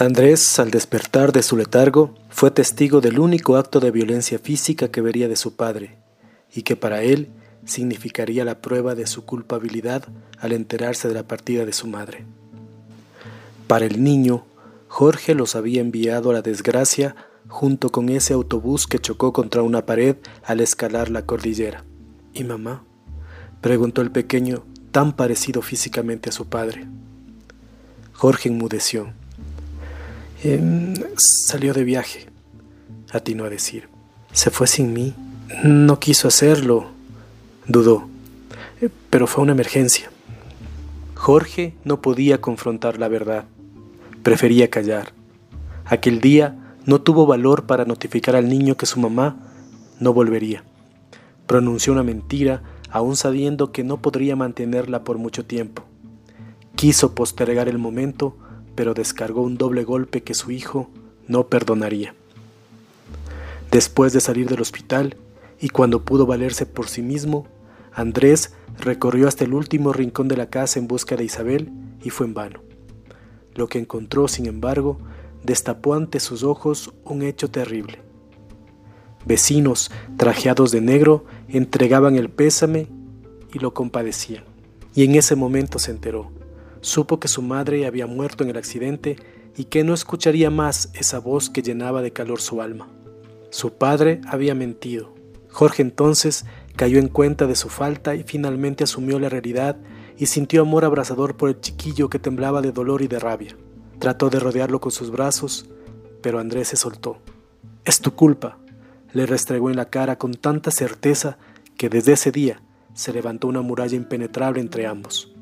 Andrés, al despertar de su letargo, fue testigo del único acto de violencia física que vería de su padre, y que para él significaría la prueba de su culpabilidad al enterarse de la partida de su madre. Para el niño, Jorge los había enviado a la desgracia junto con ese autobús que chocó contra una pared al escalar la cordillera. ¿Y mamá? preguntó el pequeño, tan parecido físicamente a su padre. Jorge enmudeció. Em, salió de viaje, atinó a decir. Se fue sin mí. No quiso hacerlo, dudó. Eh, pero fue una emergencia. Jorge no podía confrontar la verdad. Prefería callar. Aquel día no tuvo valor para notificar al niño que su mamá no volvería. Pronunció una mentira aún sabiendo que no podría mantenerla por mucho tiempo. Quiso postergar el momento pero descargó un doble golpe que su hijo no perdonaría. Después de salir del hospital y cuando pudo valerse por sí mismo, Andrés recorrió hasta el último rincón de la casa en busca de Isabel y fue en vano. Lo que encontró, sin embargo, destapó ante sus ojos un hecho terrible. Vecinos, trajeados de negro, entregaban el pésame y lo compadecían. Y en ese momento se enteró Supo que su madre había muerto en el accidente y que no escucharía más esa voz que llenaba de calor su alma. Su padre había mentido. Jorge entonces cayó en cuenta de su falta y finalmente asumió la realidad y sintió amor abrasador por el chiquillo que temblaba de dolor y de rabia. Trató de rodearlo con sus brazos, pero Andrés se soltó. Es tu culpa, le restregó en la cara con tanta certeza que desde ese día se levantó una muralla impenetrable entre ambos.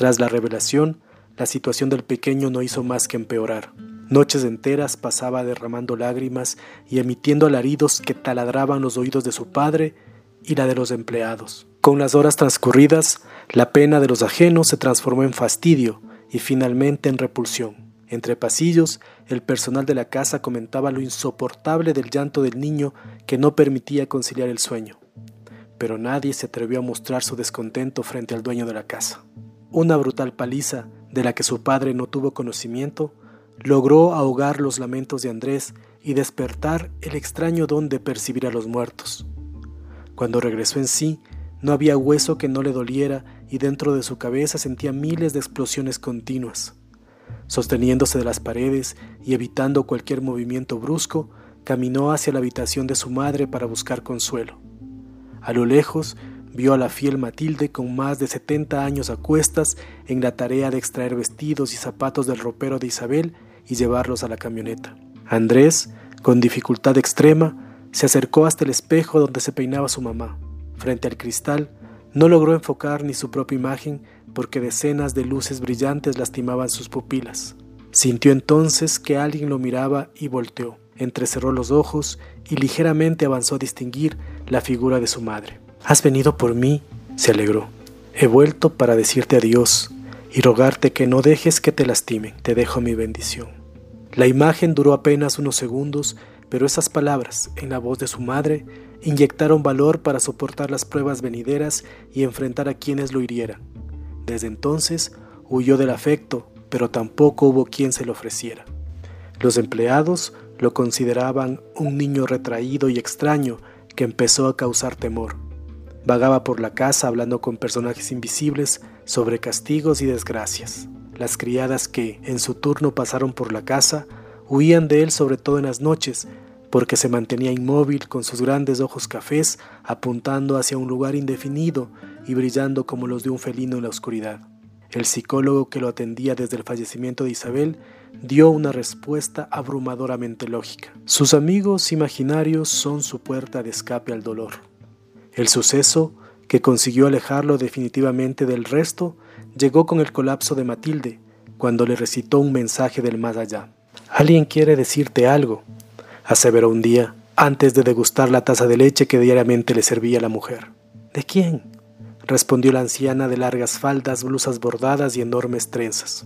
Tras la revelación, la situación del pequeño no hizo más que empeorar. Noches enteras pasaba derramando lágrimas y emitiendo alaridos que taladraban los oídos de su padre y la de los empleados. Con las horas transcurridas, la pena de los ajenos se transformó en fastidio y finalmente en repulsión. Entre pasillos, el personal de la casa comentaba lo insoportable del llanto del niño que no permitía conciliar el sueño. Pero nadie se atrevió a mostrar su descontento frente al dueño de la casa. Una brutal paliza, de la que su padre no tuvo conocimiento, logró ahogar los lamentos de Andrés y despertar el extraño don de percibir a los muertos. Cuando regresó en sí, no había hueso que no le doliera y dentro de su cabeza sentía miles de explosiones continuas. Sosteniéndose de las paredes y evitando cualquier movimiento brusco, caminó hacia la habitación de su madre para buscar consuelo. A lo lejos Vio a la fiel Matilde con más de 70 años a cuestas en la tarea de extraer vestidos y zapatos del ropero de Isabel y llevarlos a la camioneta. Andrés, con dificultad extrema, se acercó hasta el espejo donde se peinaba su mamá. Frente al cristal, no logró enfocar ni su propia imagen porque decenas de luces brillantes lastimaban sus pupilas. Sintió entonces que alguien lo miraba y volteó. Entrecerró los ojos y ligeramente avanzó a distinguir la figura de su madre. Has venido por mí, se alegró. He vuelto para decirte adiós y rogarte que no dejes que te lastimen. Te dejo mi bendición. La imagen duró apenas unos segundos, pero esas palabras, en la voz de su madre, inyectaron valor para soportar las pruebas venideras y enfrentar a quienes lo hirieran. Desde entonces huyó del afecto, pero tampoco hubo quien se lo ofreciera. Los empleados lo consideraban un niño retraído y extraño que empezó a causar temor. Vagaba por la casa hablando con personajes invisibles sobre castigos y desgracias. Las criadas que, en su turno, pasaron por la casa, huían de él sobre todo en las noches, porque se mantenía inmóvil con sus grandes ojos cafés apuntando hacia un lugar indefinido y brillando como los de un felino en la oscuridad. El psicólogo que lo atendía desde el fallecimiento de Isabel dio una respuesta abrumadoramente lógica. Sus amigos imaginarios son su puerta de escape al dolor. El suceso, que consiguió alejarlo definitivamente del resto, llegó con el colapso de Matilde, cuando le recitó un mensaje del más allá. Alguien quiere decirte algo, aseveró un día, antes de degustar la taza de leche que diariamente le servía la mujer. ¿De quién? respondió la anciana de largas faldas, blusas bordadas y enormes trenzas.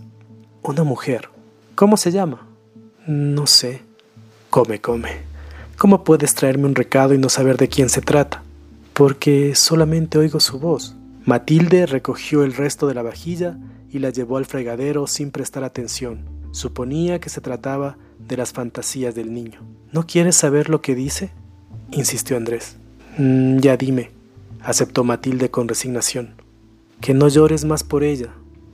Una mujer. ¿Cómo se llama? No sé. Come, come. ¿Cómo puedes traerme un recado y no saber de quién se trata? Porque solamente oigo su voz. Matilde recogió el resto de la vajilla y la llevó al fregadero sin prestar atención. Suponía que se trataba de las fantasías del niño. ¿No quieres saber lo que dice? insistió Andrés. Mm, ya dime, aceptó Matilde con resignación. Que no llores más por ella,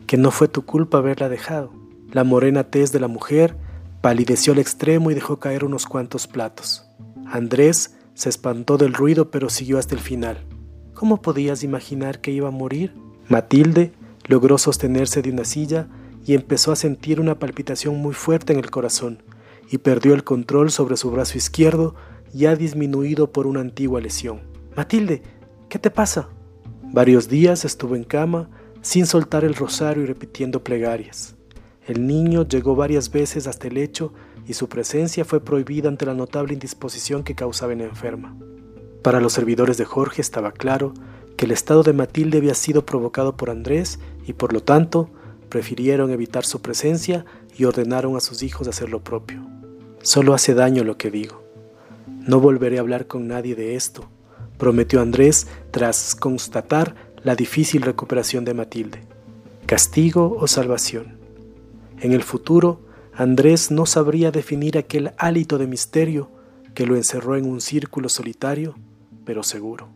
que no fue tu culpa haberla dejado. La morena tez de la mujer palideció al extremo y dejó caer unos cuantos platos. Andrés se espantó del ruido pero siguió hasta el final. ¿Cómo podías imaginar que iba a morir? Matilde logró sostenerse de una silla y empezó a sentir una palpitación muy fuerte en el corazón y perdió el control sobre su brazo izquierdo ya disminuido por una antigua lesión. Matilde, ¿qué te pasa? Varios días estuvo en cama sin soltar el rosario y repitiendo plegarias. El niño llegó varias veces hasta el lecho y su presencia fue prohibida ante la notable indisposición que causaba en la enferma. Para los servidores de Jorge estaba claro que el estado de Matilde había sido provocado por Andrés y por lo tanto prefirieron evitar su presencia y ordenaron a sus hijos hacer lo propio. Solo hace daño lo que digo. No volveré a hablar con nadie de esto, prometió Andrés tras constatar la difícil recuperación de Matilde. Castigo o salvación. En el futuro, Andrés no sabría definir aquel hálito de misterio que lo encerró en un círculo solitario, pero seguro.